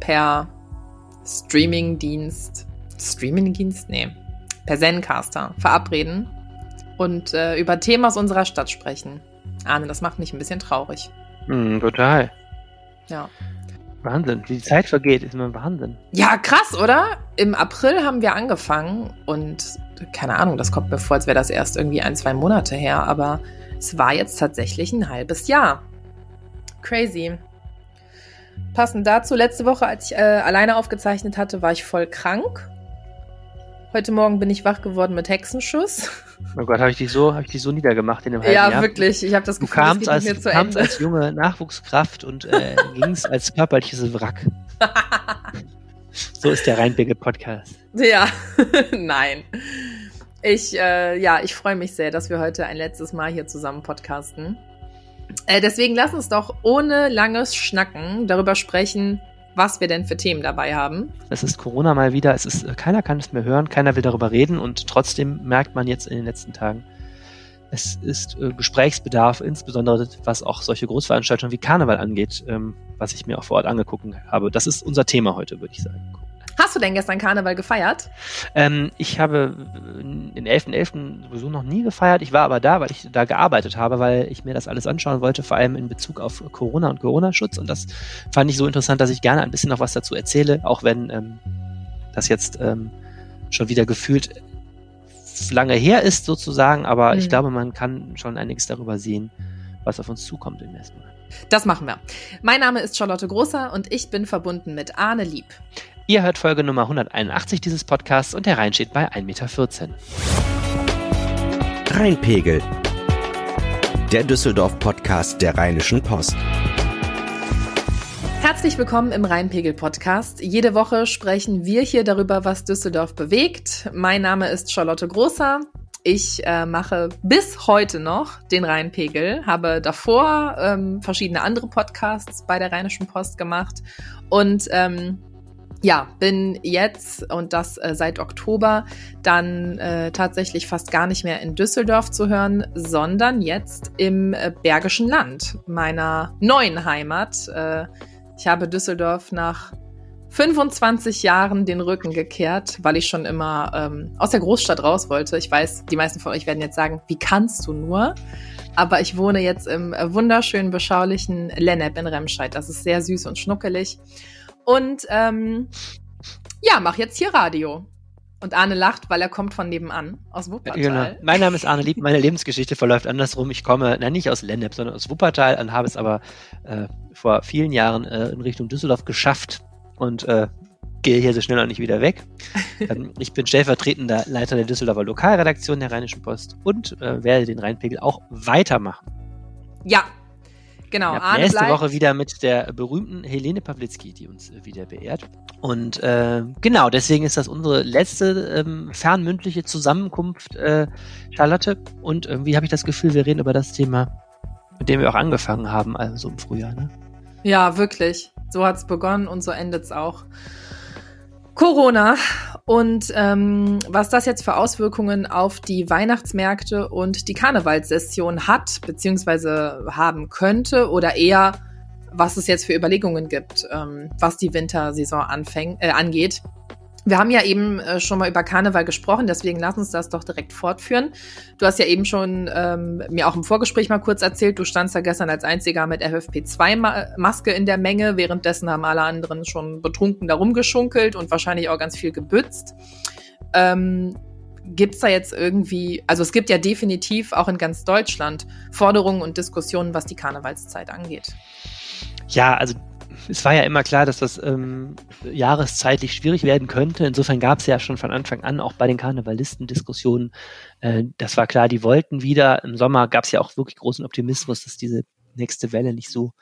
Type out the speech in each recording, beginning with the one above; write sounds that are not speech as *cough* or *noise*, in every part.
per Streamingdienst, Streamingdienst? Nee, per Zencaster verabreden und äh, über Themen aus unserer Stadt sprechen. Arne, das macht mich ein bisschen traurig. Hm, total. Ja. Wahnsinn, wie die Zeit vergeht, ist immer Wahnsinn. Ja, krass, oder? Im April haben wir angefangen und keine Ahnung, das kommt mir vor, als wäre das erst irgendwie ein, zwei Monate her, aber es war jetzt tatsächlich ein halbes Jahr. Crazy. Passend dazu, letzte Woche, als ich äh, alleine aufgezeichnet hatte, war ich voll krank. Heute Morgen bin ich wach geworden mit Hexenschuss. *laughs* Oh Gott, habe ich dich so, habe ich dich so niedergemacht in dem halben Ja, Jahr. wirklich. Ich habe das Du Gefühl, kamst, es als, geht du mehr kamst zu Ende. als junge Nachwuchskraft und äh, *laughs* gingst als körperliches Wrack. *laughs* So ist der Rheinbigge-Podcast. Ja, nein. Ich, äh, ja, ich freue mich sehr, dass wir heute ein letztes Mal hier zusammen podcasten. Äh, deswegen lass uns doch ohne langes Schnacken darüber sprechen, was wir denn für Themen dabei haben. Es ist Corona mal wieder, es ist, äh, keiner kann es mehr hören, keiner will darüber reden und trotzdem merkt man jetzt in den letzten Tagen, es ist äh, Gesprächsbedarf, insbesondere was auch solche Großveranstaltungen wie Karneval angeht, ähm, was ich mir auch vor Ort angeguckt habe. Das ist unser Thema heute, würde ich sagen. Hast du denn gestern Karneval gefeiert? Ähm, ich habe äh, den 11.11. sowieso noch nie gefeiert. Ich war aber da, weil ich da gearbeitet habe, weil ich mir das alles anschauen wollte, vor allem in Bezug auf Corona und Corona-Schutz. Und das fand ich so interessant, dass ich gerne ein bisschen noch was dazu erzähle, auch wenn ähm, das jetzt ähm, schon wieder gefühlt lange her ist sozusagen. Aber Mhm. ich glaube, man kann schon einiges darüber sehen, was auf uns zukommt im ersten Mal. Das machen wir. Mein Name ist Charlotte Großer und ich bin verbunden mit Arne Lieb. Ihr hört Folge Nummer 181 dieses Podcasts und der Rhein steht bei 1,14 Meter. Rheinpegel. Der Düsseldorf-Podcast der Rheinischen Post. Herzlich willkommen im Rheinpegel-Podcast. Jede Woche sprechen wir hier darüber, was Düsseldorf bewegt. Mein Name ist Charlotte Großer. Ich äh, mache bis heute noch den Rheinpegel, habe davor ähm, verschiedene andere Podcasts bei der Rheinischen Post gemacht und ähm, ja, bin jetzt und das äh, seit Oktober dann äh, tatsächlich fast gar nicht mehr in Düsseldorf zu hören, sondern jetzt im äh, Bergischen Land, meiner neuen Heimat. Äh, ich habe Düsseldorf nach 25 Jahren den Rücken gekehrt, weil ich schon immer ähm, aus der Großstadt raus wollte. Ich weiß, die meisten von euch werden jetzt sagen, wie kannst du nur? Aber ich wohne jetzt im äh, wunderschönen, beschaulichen Lennep in Remscheid. Das ist sehr süß und schnuckelig. Und ähm, ja, mach jetzt hier Radio. Und Arne lacht, weil er kommt von nebenan, aus Wuppertal. Genau. Mein Name ist Arne Lieb, meine Lebensgeschichte verläuft andersrum. Ich komme, nein, nicht aus Lennep, sondern aus Wuppertal und habe es aber äh, vor vielen Jahren äh, in Richtung Düsseldorf geschafft und äh, gehe hier so schnell auch nicht wieder weg. *laughs* ähm, ich bin stellvertretender Leiter der Düsseldorfer Lokalredaktion der Rheinischen Post und äh, werde den Rheinpegel auch weitermachen. Ja, genau. Ab Arne nächste bleibt. Woche wieder mit der berühmten Helene Pawlitzki, die uns äh, wieder beehrt. Und äh, genau, deswegen ist das unsere letzte ähm, fernmündliche Zusammenkunft, äh, Charlotte. Und irgendwie habe ich das Gefühl, wir reden über das Thema, mit dem wir auch angefangen haben, also im Frühjahr. Ne? Ja, wirklich. So hat's begonnen und so endet's auch. Corona und ähm, was das jetzt für Auswirkungen auf die Weihnachtsmärkte und die Karnevalssession hat, beziehungsweise haben könnte oder eher, was es jetzt für Überlegungen gibt, ähm, was die Wintersaison anfäng, äh, angeht. Wir haben ja eben äh, schon mal über Karneval gesprochen, deswegen lass uns das doch direkt fortführen. Du hast ja eben schon ähm, mir auch im Vorgespräch mal kurz erzählt, du standst da gestern als einziger mit FFP2-Maske in der Menge, währenddessen haben alle anderen schon betrunken da rumgeschunkelt und wahrscheinlich auch ganz viel gebützt. Ähm, Gibt es da jetzt irgendwie, also es gibt ja definitiv auch in ganz Deutschland Forderungen und Diskussionen, was die Karnevalszeit angeht. Ja, also es war ja immer klar, dass das ähm, jahreszeitlich schwierig werden könnte. Insofern gab es ja schon von Anfang an auch bei den Karnevalisten Diskussionen. Äh, das war klar, die wollten wieder. Im Sommer gab es ja auch wirklich großen Optimismus, dass diese nächste Welle nicht so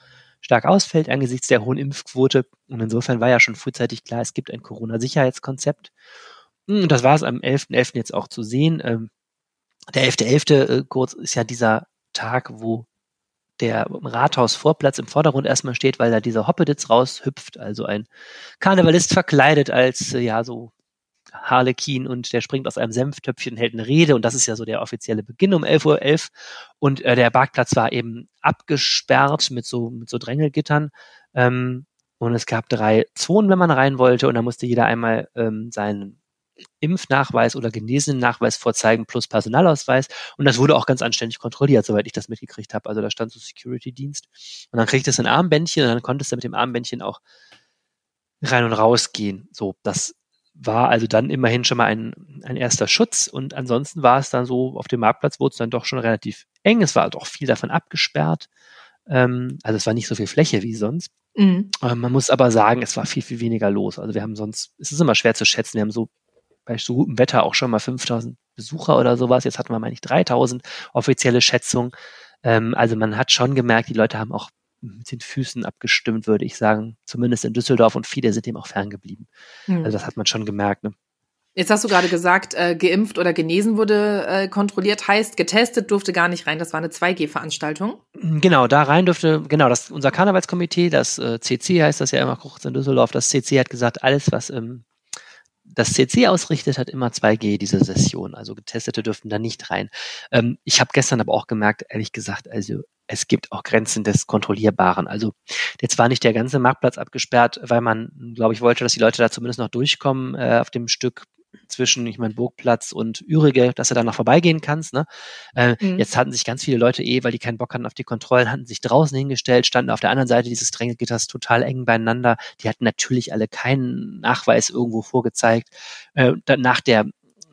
stark ausfällt angesichts der hohen Impfquote. Und insofern war ja schon frühzeitig klar, es gibt ein Corona-Sicherheitskonzept. Und das war es am 11.11. .11. jetzt auch zu sehen. Ähm, der 11.11. .11., äh, kurz ist ja dieser Tag, wo der Rathausvorplatz im Vordergrund erstmal steht, weil da dieser Hoppeditz raushüpft, also ein Karnevalist verkleidet als, äh, ja, so Harlekin und der springt aus einem Senftöpfchen, hält eine Rede und das ist ja so der offizielle Beginn um 11.11 Uhr. .11. Und äh, der Parkplatz war eben abgesperrt mit so, mit so Drängelgittern. Ähm, und es gab drei Zonen, wenn man rein wollte und da musste jeder einmal ähm, seinen Impfnachweis oder Genesenen-Nachweis vorzeigen plus Personalausweis. Und das wurde auch ganz anständig kontrolliert, soweit ich das mitgekriegt habe. Also da stand so Security-Dienst. Und dann kriegte es ein Armbändchen und dann konntest du mit dem Armbändchen auch rein und raus gehen. So, das war also dann immerhin schon mal ein, ein erster Schutz. Und ansonsten war es dann so, auf dem Marktplatz wurde es dann doch schon relativ eng. Es war doch viel davon abgesperrt. Ähm, also es war nicht so viel Fläche wie sonst. Mhm. Ähm, man muss aber sagen, es war viel, viel weniger los. Also wir haben sonst, es ist immer schwer zu schätzen, wir haben so bei so gutem Wetter auch schon mal 5000 Besucher oder sowas. Jetzt hatten wir, meine ich, 3000 offizielle Schätzungen. Ähm, also man hat schon gemerkt, die Leute haben auch mit den Füßen abgestimmt, würde ich sagen. Zumindest in Düsseldorf und viele sind dem auch ferngeblieben. Mhm. Also das hat man schon gemerkt. Ne? Jetzt hast du gerade gesagt, äh, geimpft oder genesen wurde äh, kontrolliert, heißt getestet durfte gar nicht rein. Das war eine 2G-Veranstaltung. Genau, da rein dürfte, genau, das unser Karnevalskomitee, das äh, CC heißt das ja immer kurz in Düsseldorf, das CC hat gesagt, alles, was im das CC ausrichtet, hat immer 2G diese Session. Also Getestete dürften da nicht rein. Ähm, ich habe gestern aber auch gemerkt, ehrlich gesagt, also es gibt auch Grenzen des Kontrollierbaren. Also jetzt war nicht der ganze Marktplatz abgesperrt, weil man, glaube ich, wollte, dass die Leute da zumindest noch durchkommen äh, auf dem Stück zwischen, ich meine, Burgplatz und Ürige, dass du da noch vorbeigehen kannst. Ne? Äh, mhm. Jetzt hatten sich ganz viele Leute eh, weil die keinen Bock hatten auf die Kontrollen, hatten sich draußen hingestellt, standen auf der anderen Seite dieses Drängelgitters total eng beieinander. Die hatten natürlich alle keinen Nachweis irgendwo vorgezeigt. Äh, nach der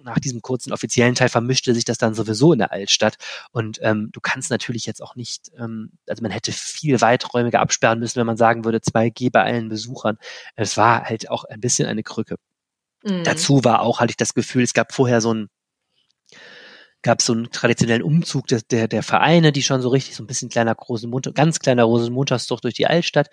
nach diesem kurzen offiziellen Teil vermischte sich das dann sowieso in der Altstadt. Und ähm, du kannst natürlich jetzt auch nicht, ähm, also man hätte viel weiträumiger absperren müssen, wenn man sagen würde, 2G bei allen Besuchern. Es war halt auch ein bisschen eine Krücke. Mhm. Dazu war auch, hatte ich das Gefühl, es gab vorher so ein gab so einen traditionellen Umzug der, der, der Vereine, die schon so richtig so ein bisschen kleiner Rosenmunter, ganz kleiner Rosenmontagszug durch die Altstadt.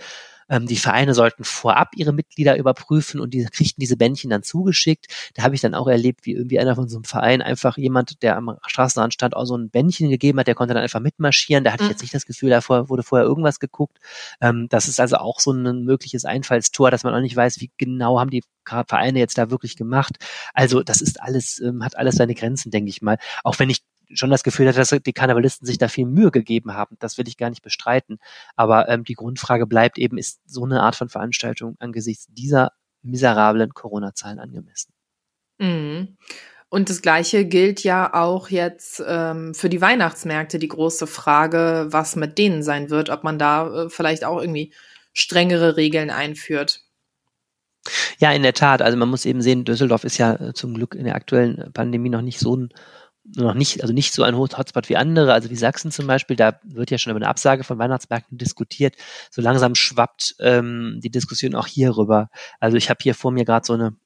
Ähm, die Vereine sollten vorab ihre Mitglieder überprüfen und die kriegten diese Bändchen dann zugeschickt. Da habe ich dann auch erlebt, wie irgendwie einer von so einem Verein einfach jemand, der am Straßenrand stand, auch so ein Bändchen gegeben hat, der konnte dann einfach mitmarschieren. Da hatte mhm. ich jetzt nicht das Gefühl, da wurde vorher irgendwas geguckt. Ähm, das ist also auch so ein mögliches Einfallstor, dass man auch nicht weiß, wie genau haben die Vereine jetzt da wirklich gemacht. Also das ist alles, ähm, hat alles seine Grenzen, denke ich mal. Auch wenn ich schon das Gefühl hatte, dass die Karnevalisten sich da viel Mühe gegeben haben. Das will ich gar nicht bestreiten. Aber ähm, die Grundfrage bleibt eben, ist so eine Art von Veranstaltung angesichts dieser miserablen Corona-Zahlen angemessen? Mhm. Und das Gleiche gilt ja auch jetzt ähm, für die Weihnachtsmärkte. Die große Frage, was mit denen sein wird, ob man da äh, vielleicht auch irgendwie strengere Regeln einführt. Ja, in der Tat. Also man muss eben sehen, Düsseldorf ist ja äh, zum Glück in der aktuellen Pandemie noch nicht so ein noch nicht, also nicht so ein Hotspot wie andere, also wie Sachsen zum Beispiel, da wird ja schon über eine Absage von Weihnachtsmärkten diskutiert. So langsam schwappt ähm, die Diskussion auch hier rüber. Also ich habe hier vor mir gerade so eine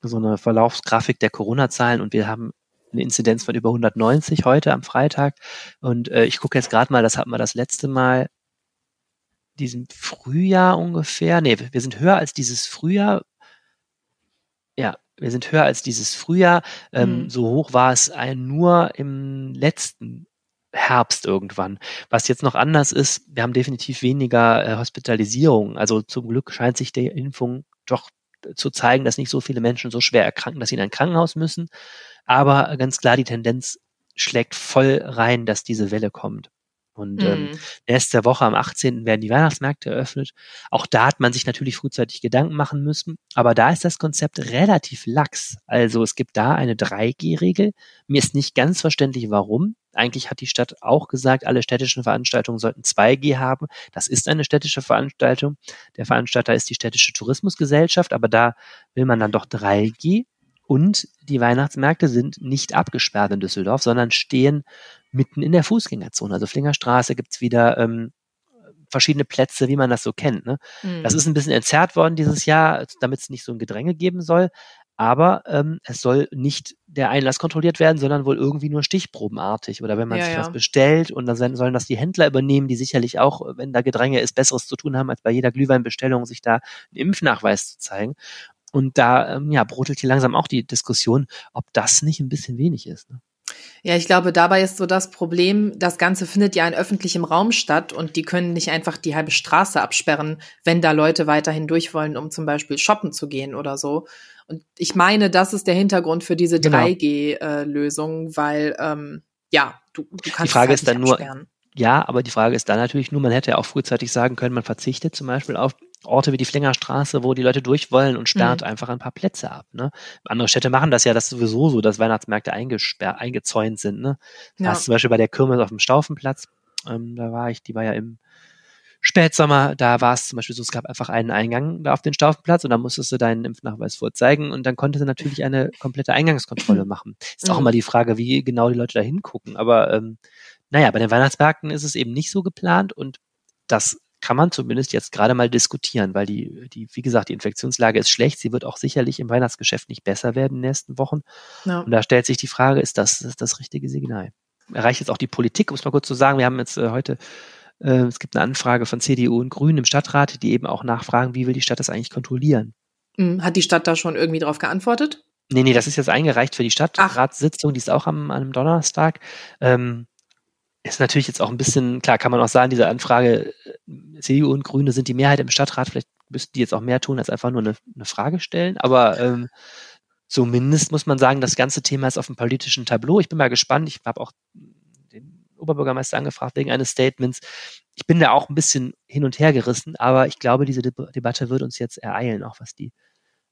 so eine Verlaufsgrafik der Corona-Zahlen und wir haben eine Inzidenz von über 190 heute am Freitag. Und äh, ich gucke jetzt gerade mal, das hatten wir das letzte Mal diesem Frühjahr ungefähr. Nee, wir sind höher als dieses Frühjahr. Wir sind höher als dieses Frühjahr. Ähm, mhm. So hoch war es ein, nur im letzten Herbst irgendwann. Was jetzt noch anders ist, wir haben definitiv weniger äh, Hospitalisierung. Also zum Glück scheint sich die Impfung doch zu zeigen, dass nicht so viele Menschen so schwer erkranken, dass sie in ein Krankenhaus müssen. Aber ganz klar, die Tendenz schlägt voll rein, dass diese Welle kommt. Und ähm, mhm. nächste Woche am 18. werden die Weihnachtsmärkte eröffnet. Auch da hat man sich natürlich frühzeitig Gedanken machen müssen. Aber da ist das Konzept relativ lax. Also es gibt da eine 3G-Regel. Mir ist nicht ganz verständlich, warum. Eigentlich hat die Stadt auch gesagt, alle städtischen Veranstaltungen sollten 2G haben. Das ist eine städtische Veranstaltung. Der Veranstalter ist die städtische Tourismusgesellschaft, aber da will man dann doch 3G. Und die Weihnachtsmärkte sind nicht abgesperrt in Düsseldorf, sondern stehen mitten in der Fußgängerzone. Also Flingerstraße gibt's wieder ähm, verschiedene Plätze, wie man das so kennt. Ne? Mhm. Das ist ein bisschen entzerrt worden dieses Jahr, damit es nicht so ein Gedränge geben soll. aber ähm, es soll nicht der Einlass kontrolliert werden, sondern wohl irgendwie nur stichprobenartig. Oder wenn man Ja, sich ja. was bestellt und dann sollen sollen das die Händler übernehmen, die sicherlich auch, wenn da Gedränge ist, Besseres zu tun haben, als bei jeder Glühweinbestellung sich da einen Impfnachweis zu zeigen. Und da ähm, ja, brodelt hier langsam auch die Diskussion, ob das nicht ein bisschen wenig ist. Ne? Ja, ich glaube, dabei ist so das Problem, das Ganze findet ja in öffentlichem Raum statt und die können nicht einfach die halbe Straße absperren, wenn da Leute weiterhin durch wollen, um zum Beispiel shoppen zu gehen oder so. Und ich meine, das ist der Hintergrund für diese Genau. 3G-Lösung, weil, ähm, ja, du, du kannst Frage es ist halt dann nicht nur- absperren. Ja, aber die Frage ist dann natürlich nur, man hätte ja auch frühzeitig sagen können, man verzichtet zum Beispiel auf Orte wie die Flingerstraße, wo die Leute durch wollen und sperrt Mhm. einfach ein paar Plätze ab. Ne? Andere Städte machen das ja, das sowieso so, dass Weihnachtsmärkte eingesperrt, eingezäunt sind. Ne? Ja. Was zum Beispiel bei der Kirmes auf dem Staufenplatz, ähm, da war ich, die war ja im Spätsommer, da war es zum Beispiel so, es gab einfach einen Eingang da auf den Staufenplatz und da musstest du deinen Impfnachweis vorzeigen und dann konnte sie natürlich eine komplette Eingangskontrolle *clears throat* machen. Ist auch Mhm. immer die Frage, wie genau die Leute da hingucken. Aber ähm, naja, bei den Weihnachtsmärkten ist es eben nicht so geplant und das kann man zumindest jetzt gerade mal diskutieren, weil die, die, wie gesagt, die Infektionslage ist schlecht. Sie wird auch sicherlich im Weihnachtsgeschäft nicht besser werden in den nächsten Wochen. Ja. Und da stellt sich die Frage, ist das ist das richtige Signal? Erreicht jetzt auch die Politik, um es mal kurz zu sagen. Wir haben jetzt äh, heute, äh, es gibt eine Anfrage von CDU und Grünen im Stadtrat, die eben auch nachfragen, wie will die Stadt das eigentlich kontrollieren? Mhm. Hat die Stadt da schon irgendwie drauf geantwortet? Nee, nee, das ist jetzt eingereicht für die Stadtratssitzung, die ist auch am, einem Donnerstag. Ähm, ist natürlich jetzt auch ein bisschen, klar kann man auch sagen, diese Anfrage, äh, CDU und Grüne sind die Mehrheit im Stadtrat, vielleicht müssten die jetzt auch mehr tun, als einfach nur eine, eine Frage stellen, aber ähm, zumindest muss man sagen, das ganze Thema ist auf dem politischen Tableau. Ich bin mal gespannt, ich habe auch den Oberbürgermeister angefragt wegen eines Statements. Ich bin da auch ein bisschen hin und her gerissen, aber ich glaube, diese Deb Debatte wird uns jetzt ereilen, auch was die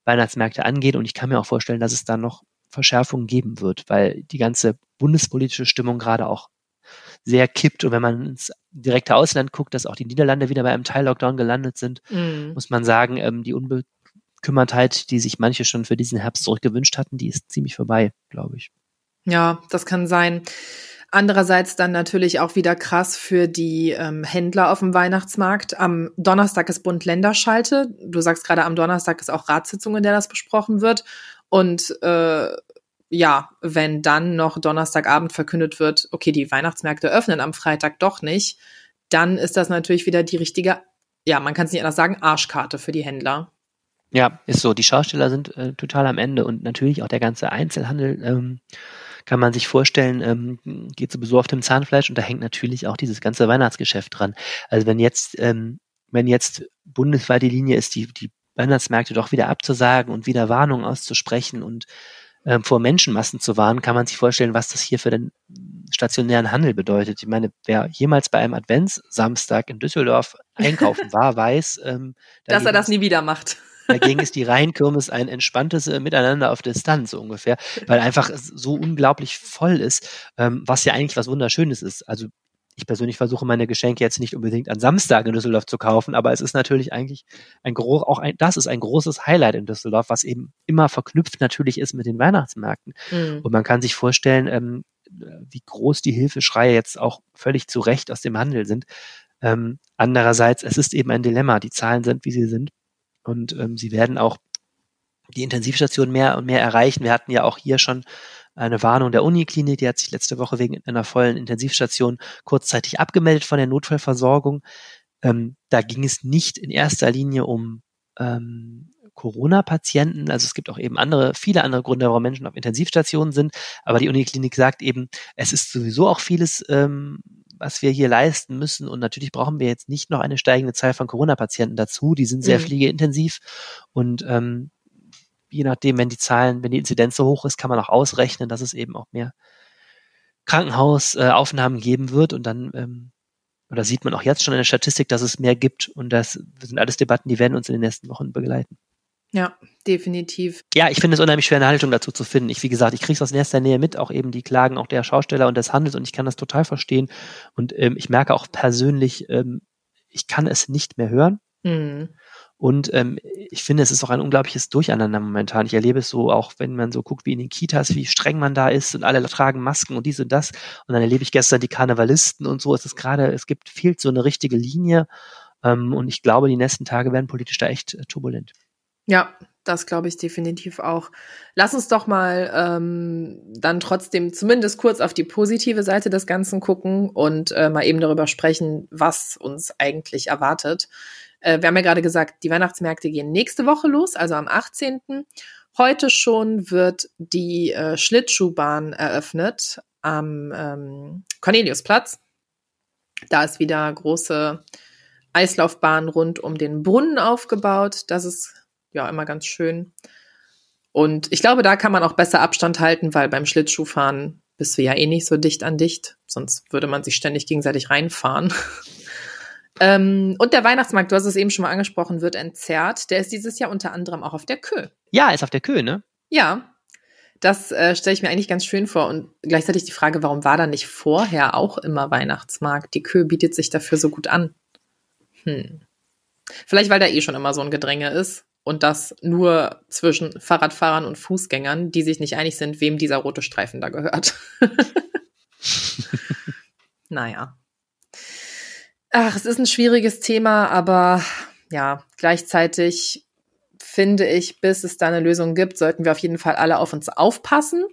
Weihnachtsmärkte angeht. Und ich kann mir auch vorstellen, dass es da noch Verschärfungen geben wird, weil die ganze bundespolitische Stimmung gerade auch sehr kippt. Und wenn man ins direkte Ausland guckt, dass auch die Niederlande wieder bei einem Teil-Lockdown gelandet sind, Mhm. muss man sagen, ähm, die Unbekümmertheit, die sich manche schon für diesen Herbst zurückgewünscht hatten, die ist ziemlich vorbei, glaube ich. Ja, das kann sein. Andererseits dann natürlich auch wieder krass für die ähm, Händler auf dem Weihnachtsmarkt. Am Donnerstag ist Bund-Länder-Schalte. Du sagst gerade, am Donnerstag ist auch Ratssitzung, in der das besprochen wird. Und äh, ja, wenn dann noch Donnerstagabend verkündet wird, okay, die Weihnachtsmärkte öffnen am Freitag doch nicht, dann ist das natürlich wieder die richtige, ja, man kann es nicht anders sagen, Arschkarte für die Händler. Ja, ist so. Die Schausteller sind äh, total am Ende und natürlich auch der ganze Einzelhandel. Ähm, kann man sich vorstellen, ähm, geht sowieso auf dem Zahnfleisch und da hängt natürlich auch dieses ganze Weihnachtsgeschäft dran. Also wenn jetzt, ähm, wenn jetzt bundesweit die Linie ist, die, die Weihnachtsmärkte doch wieder abzusagen und wieder Warnungen auszusprechen und ähm, vor Menschenmassen zu warnen, kann man sich vorstellen, was das hier für den stationären Handel bedeutet. Ich meine, wer jemals bei einem Adventssamstag in Düsseldorf einkaufen war, *laughs* weiß, ähm, Dass er das nie wieder macht. Dagegen ist die *laughs* Rheinkirmes ein entspanntes äh, Miteinander auf Distanz ungefähr, weil einfach so unglaublich voll ist, ähm, was ja eigentlich was Wunderschönes ist. Also ich persönlich versuche meine Geschenke jetzt nicht unbedingt an Samstag in Düsseldorf zu kaufen, aber es ist natürlich eigentlich ein groß, auch ein, das ist ein großes Highlight in Düsseldorf, was eben immer verknüpft natürlich ist mit den Weihnachtsmärkten. Mhm. Und man kann sich vorstellen, ähm, wie groß die Hilfeschreie jetzt auch völlig zu Recht aus dem Handel sind. Ähm, andererseits, es ist eben ein Dilemma. Die Zahlen sind, wie sie sind. Und ähm, sie werden auch die Intensivstation mehr und mehr erreichen. Wir hatten ja auch hier schon eine Warnung der Uniklinik, die hat sich letzte Woche wegen einer vollen Intensivstation kurzzeitig abgemeldet von der Notfallversorgung. Ähm, da ging es nicht in erster Linie um ähm, Corona-Patienten. Also es gibt auch eben andere, viele andere Gründe, warum Menschen auf Intensivstationen sind. Aber die Uniklinik sagt eben, es ist sowieso auch vieles, ähm, was wir hier leisten müssen. Und natürlich brauchen wir jetzt nicht noch eine steigende Zahl von Corona-Patienten dazu. Die sind sehr Mhm. pflegeintensiv. Und ähm, je nachdem, wenn die Zahlen, wenn die Inzidenz so hoch ist, kann man auch ausrechnen, dass es eben auch mehr Krankenhausaufnahmen geben wird. Und dann, ähm, oder sieht man auch jetzt schon in der Statistik, dass es mehr gibt. Und das sind alles Debatten, die werden uns in den nächsten Wochen begleiten. Ja, definitiv. Ja, ich finde es unheimlich schwer, eine Haltung dazu zu finden. Ich, wie gesagt, ich kriege es aus nächster Nähe mit, auch eben die Klagen auch der Schausteller und des Handels und ich kann das total verstehen. Und ähm, ich merke auch persönlich, ähm, ich kann es nicht mehr hören. Mhm. Und ähm, ich finde, es ist auch ein unglaubliches Durcheinander momentan. Ich erlebe es so, auch wenn man so guckt, wie in den Kitas, wie streng man da ist und alle tragen Masken und dies und das. Und dann erlebe ich gestern die Karnevalisten und so. Es ist gerade, es gibt fehlt so eine richtige Linie. Ähm, und ich glaube, die nächsten Tage werden politisch da echt äh, turbulent. Ja, das glaube ich definitiv auch. Lass uns doch mal ähm, dann trotzdem zumindest kurz auf die positive Seite des Ganzen gucken und äh, mal eben darüber sprechen, was uns eigentlich erwartet. Äh, wir haben ja gerade gesagt, die Weihnachtsmärkte gehen nächste Woche los, also am 18. Heute schon wird die äh, Schlittschuhbahn eröffnet am ähm, Corneliusplatz. Da ist wieder große Eislaufbahn rund um den Brunnen aufgebaut. Das ist ja immer ganz schön. Und ich glaube, da kann man auch besser Abstand halten, weil beim Schlittschuhfahren bist du ja eh nicht so dicht an dicht. Sonst würde man sich ständig gegenseitig reinfahren. *laughs* ähm, und der Weihnachtsmarkt, du hast es eben schon mal angesprochen, wird entzerrt. Der ist dieses Jahr unter anderem auch auf der Kö. Ja, ist auf der Kö, ne? Ja. Das äh, stelle ich mir eigentlich ganz schön vor. Und gleichzeitig die Frage, warum war da nicht vorher auch immer Weihnachtsmarkt? Die Kö bietet sich dafür so gut an. Hm. Vielleicht, weil da eh schon immer so ein Gedränge ist und das nur zwischen Fahrradfahrern und Fußgängern, die sich nicht einig sind, wem dieser rote Streifen da gehört. *laughs* naja. Ach, es ist ein schwieriges Thema, aber ja, gleichzeitig finde ich, bis es da eine Lösung gibt, sollten wir auf jeden Fall alle auf uns aufpassen.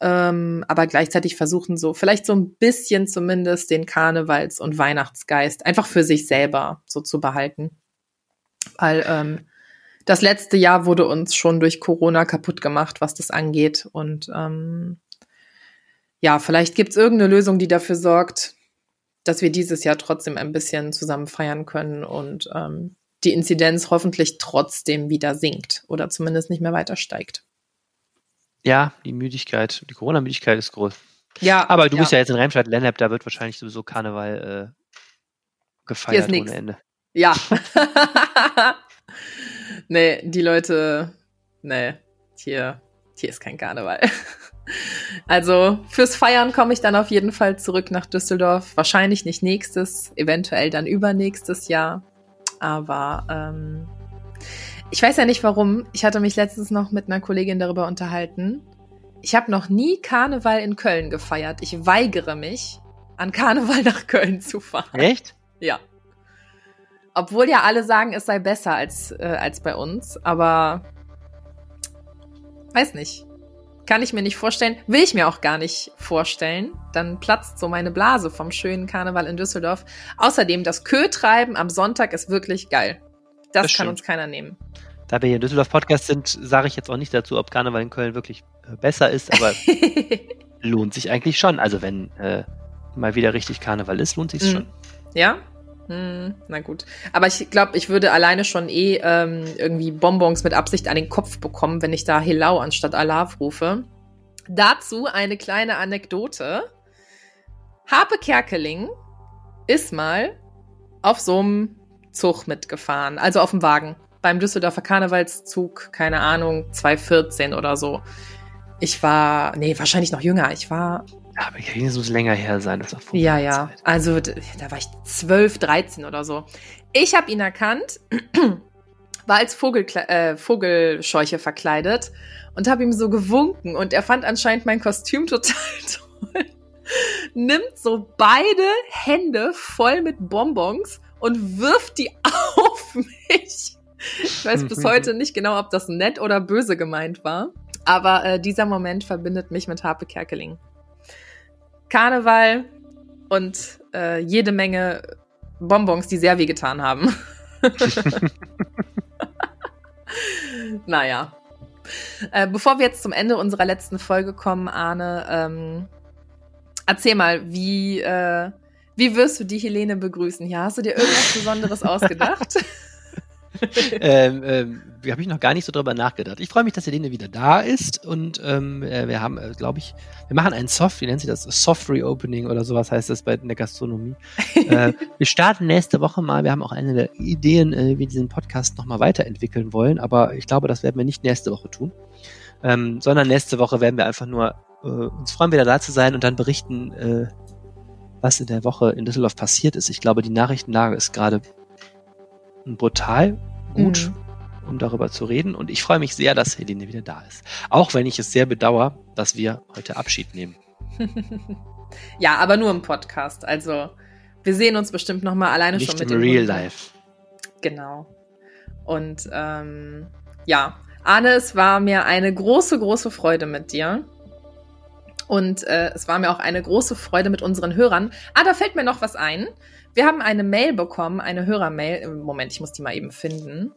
Ähm, aber gleichzeitig versuchen so, vielleicht so ein bisschen zumindest den Karnevals- und Weihnachtsgeist einfach für sich selber so zu behalten. Weil ähm, das letzte Jahr wurde uns schon durch Corona kaputt gemacht, was das angeht. Und ähm, ja, vielleicht gibt's irgendeine Lösung, die dafür sorgt, dass wir dieses Jahr trotzdem ein bisschen zusammen feiern können und ähm, die Inzidenz hoffentlich trotzdem wieder sinkt oder zumindest nicht mehr weiter steigt. Ja, die Müdigkeit, die Corona-Müdigkeit ist groß. Ja. Aber du ja. bist ja jetzt in Remscheid-Lennep, da wird wahrscheinlich sowieso Karneval äh, gefeiert ohne Ende. Ja. *laughs* *laughs* nee, die Leute, nee, hier, hier ist kein Karneval. *laughs* Also fürs Feiern komme ich dann auf jeden Fall zurück nach Düsseldorf. Wahrscheinlich nicht nächstes, eventuell dann übernächstes Jahr. Aber ähm, ich weiß ja nicht warum. Ich hatte mich letztens noch mit einer Kollegin darüber unterhalten. Ich habe noch nie Karneval in Köln gefeiert. Ich weigere mich, an Karneval *laughs* nach Köln zu fahren. Echt? Ja. Obwohl ja alle sagen, es sei besser als, äh, als bei uns, aber weiß nicht. Kann ich mir nicht vorstellen, will ich mir auch gar nicht vorstellen. Dann platzt so meine Blase vom schönen Karneval in Düsseldorf. Außerdem, das Kötreiben am Sonntag ist wirklich geil. Das, Das kann stimmt. uns keiner nehmen. Da wir hier in Düsseldorf Podcast sind, sage ich jetzt auch nicht dazu, ob Karneval in Köln wirklich äh, besser ist, aber *laughs* lohnt sich eigentlich schon. Also wenn äh, mal wieder richtig Karneval ist, lohnt sich Mhm. schon. Ja? Hm, na gut. Aber ich glaube, ich würde alleine schon eh ähm, irgendwie Bonbons mit Absicht an den Kopf bekommen, wenn ich da Helau anstatt Alav rufe. Dazu eine kleine Anekdote. Harpe Kerkeling ist mal auf so einem Zug mitgefahren, also auf dem Wagen. Beim Düsseldorfer Karnevalszug, keine Ahnung, 2014 oder so. Ich war, nee, wahrscheinlich noch jünger. Ich war aber hier muss länger her sein. Das auch vor ja, ja. Zeit. Also da war ich 12, 13 oder so. Ich habe ihn erkannt, *clears throat* war als Vogel, äh, Vogelscheuche verkleidet und habe ihm so gewunken und er fand anscheinend mein Kostüm *laughs* total toll. Nimmt so beide Hände voll mit Bonbons und wirft die *laughs* auf mich. Ich weiß bis *laughs* heute nicht genau, ob das nett oder böse gemeint war. Aber äh, dieser Moment verbindet mich mit Harpe Kerkeling. Karneval und äh, jede Menge Bonbons, die sehr wehgetan haben. *laughs* naja. Äh, bevor wir jetzt zum Ende unserer letzten Folge kommen, Arne, ähm, erzähl mal, wie, äh, wie wirst du die Helene begrüßen? Ja, hast du dir irgendwas Besonderes *laughs* ausgedacht? *laughs* ähm, ähm, habe ich noch gar nicht so drüber nachgedacht. Ich freue mich, dass Helene wieder da ist und ähm, äh, wir haben, äh, glaube ich, wir machen ein Soft, wie nennt sie das? Soft Reopening oder sowas heißt das bei in der Gastronomie. *laughs* äh, wir starten nächste Woche mal. Wir haben auch eine der Ideen, äh, wie wir diesen Podcast nochmal weiterentwickeln wollen, aber ich glaube, das werden wir nicht nächste Woche tun, ähm, sondern nächste Woche werden wir einfach nur äh, uns freuen, wieder da zu sein und dann berichten, äh, was in der Woche in Düsseldorf passiert ist. Ich glaube, die Nachrichtenlage ist gerade brutal gut, Mhm. um darüber zu reden. Und ich freue mich sehr, dass Helene wieder da ist. Auch wenn ich es sehr bedauere, dass wir heute Abschied nehmen. *laughs* ja, aber nur im Podcast. Also, wir sehen uns bestimmt noch mal alleine Nicht schon mit im Real Hunden. Life. Genau. Und ähm, ja, Arne, es war mir eine große, große Freude mit dir. Und äh, es war mir auch eine große Freude mit unseren Hörern. Ah, da fällt mir noch was ein. Wir haben eine Mail bekommen, eine Hörermail. Moment, ich muss die mal eben finden.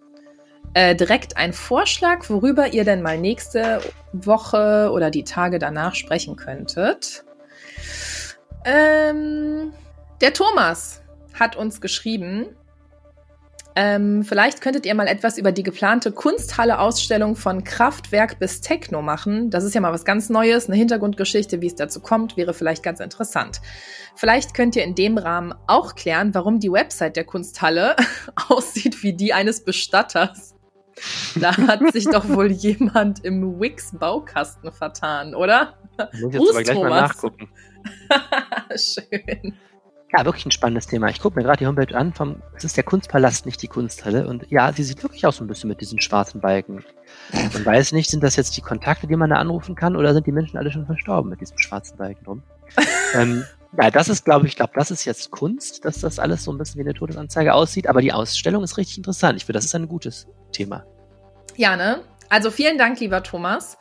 Äh, direkt ein Vorschlag, worüber ihr denn mal nächste Woche oder die Tage danach sprechen könntet. Ähm, der Thomas hat uns geschrieben, ähm, vielleicht könntet ihr mal etwas über die geplante Kunsthalle-Ausstellung von Kraftwerk bis Techno machen. Das ist ja mal was ganz Neues, eine Hintergrundgeschichte, wie es dazu kommt, wäre vielleicht ganz interessant. Vielleicht könnt ihr in dem Rahmen auch klären, warum die Website der Kunsthalle *laughs* aussieht wie die eines Bestatters. Da hat sich doch wohl jemand im Wix-Baukasten vertan, oder? Muss ich jetzt aber gleich mal nachgucken. *laughs* Schön. Ja, wirklich ein spannendes Thema. Ich gucke mir gerade die Homepage an. Vom, es ist der Kunstpalast, nicht die Kunsthalle. Und ja, sie sieht wirklich aus so ein bisschen mit diesen schwarzen Balken. Man *laughs* weiß nicht, sind das jetzt die Kontakte, die man da anrufen kann, oder sind die Menschen alle schon verstorben mit diesem schwarzen Balken drum? *laughs* ähm, ja, das ist, glaube ich, glaube, das ist jetzt Kunst, dass das alles so ein bisschen wie eine Todesanzeige aussieht. Aber die Ausstellung ist richtig interessant. Ich finde, das ist ein gutes Thema. Ja, ne? Also vielen Dank, lieber Thomas.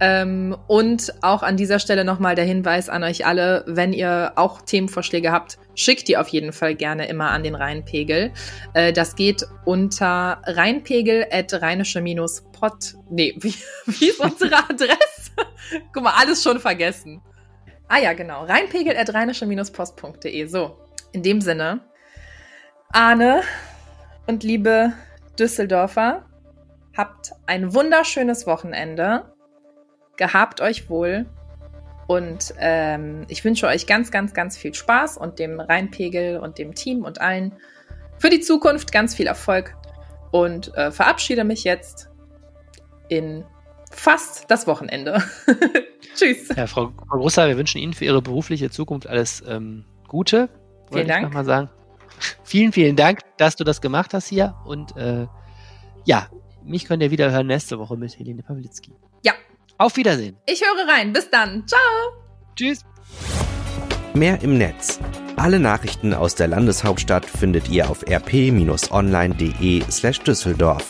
Ähm, und auch an dieser Stelle nochmal der Hinweis an euch alle, wenn ihr auch Themenvorschläge habt, schickt die auf jeden Fall gerne immer an den Rheinpegel. Äh, das geht unter rheinpegel at rheinische-pod. Nee, wie, *laughs* wie ist unsere Adresse? Guck mal, alles schon vergessen. Ah ja, genau. rheinpegel at rheinische-post.de. So, in dem Sinne. Arne und liebe Düsseldorfer, habt ein wunderschönes Wochenende gehabt euch wohl. Und ähm, ich wünsche euch ganz, ganz, ganz viel Spaß und dem Rheinpegel und dem Team und allen für die Zukunft ganz viel Erfolg und äh, verabschiede mich jetzt in fast das Wochenende. *laughs* Tschüss. Ja, Frau, Frau Grusser, wir wünschen Ihnen für Ihre berufliche Zukunft alles ähm, Gute. Vielen Dank. Ich mal sagen. Vielen, vielen Dank, dass du das gemacht hast hier. Und äh, ja, mich könnt ihr wieder hören nächste Woche mit Helene Pawlitzki. Ja, auf Wiedersehen. Ich höre rein. Bis dann. Ciao. Tschüss. Mehr im Netz. Alle Nachrichten aus der Landeshauptstadt findet ihr auf rp-online.de slash Düsseldorf.